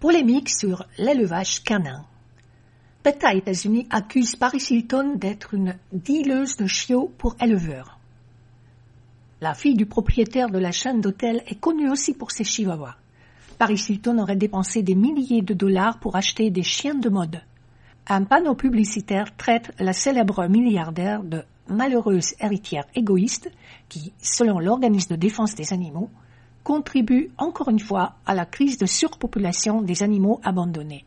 Polémique sur l'élevage canin. PETA États-Unis accuse Paris Hilton d'être une dealeuse de chiots pour éleveurs. La fille du propriétaire de la chaîne d'hôtels est connue aussi pour ses chihuahuas. Paris Hilton aurait dépensé des milliers de dollars pour acheter des chiens de mode. Un panneau publicitaire traite la célèbre milliardaire de malheureuse héritière égoïste qui, selon l'organisme de défense des animaux, contribue encore une fois à la crise de surpopulation des animaux abandonnés.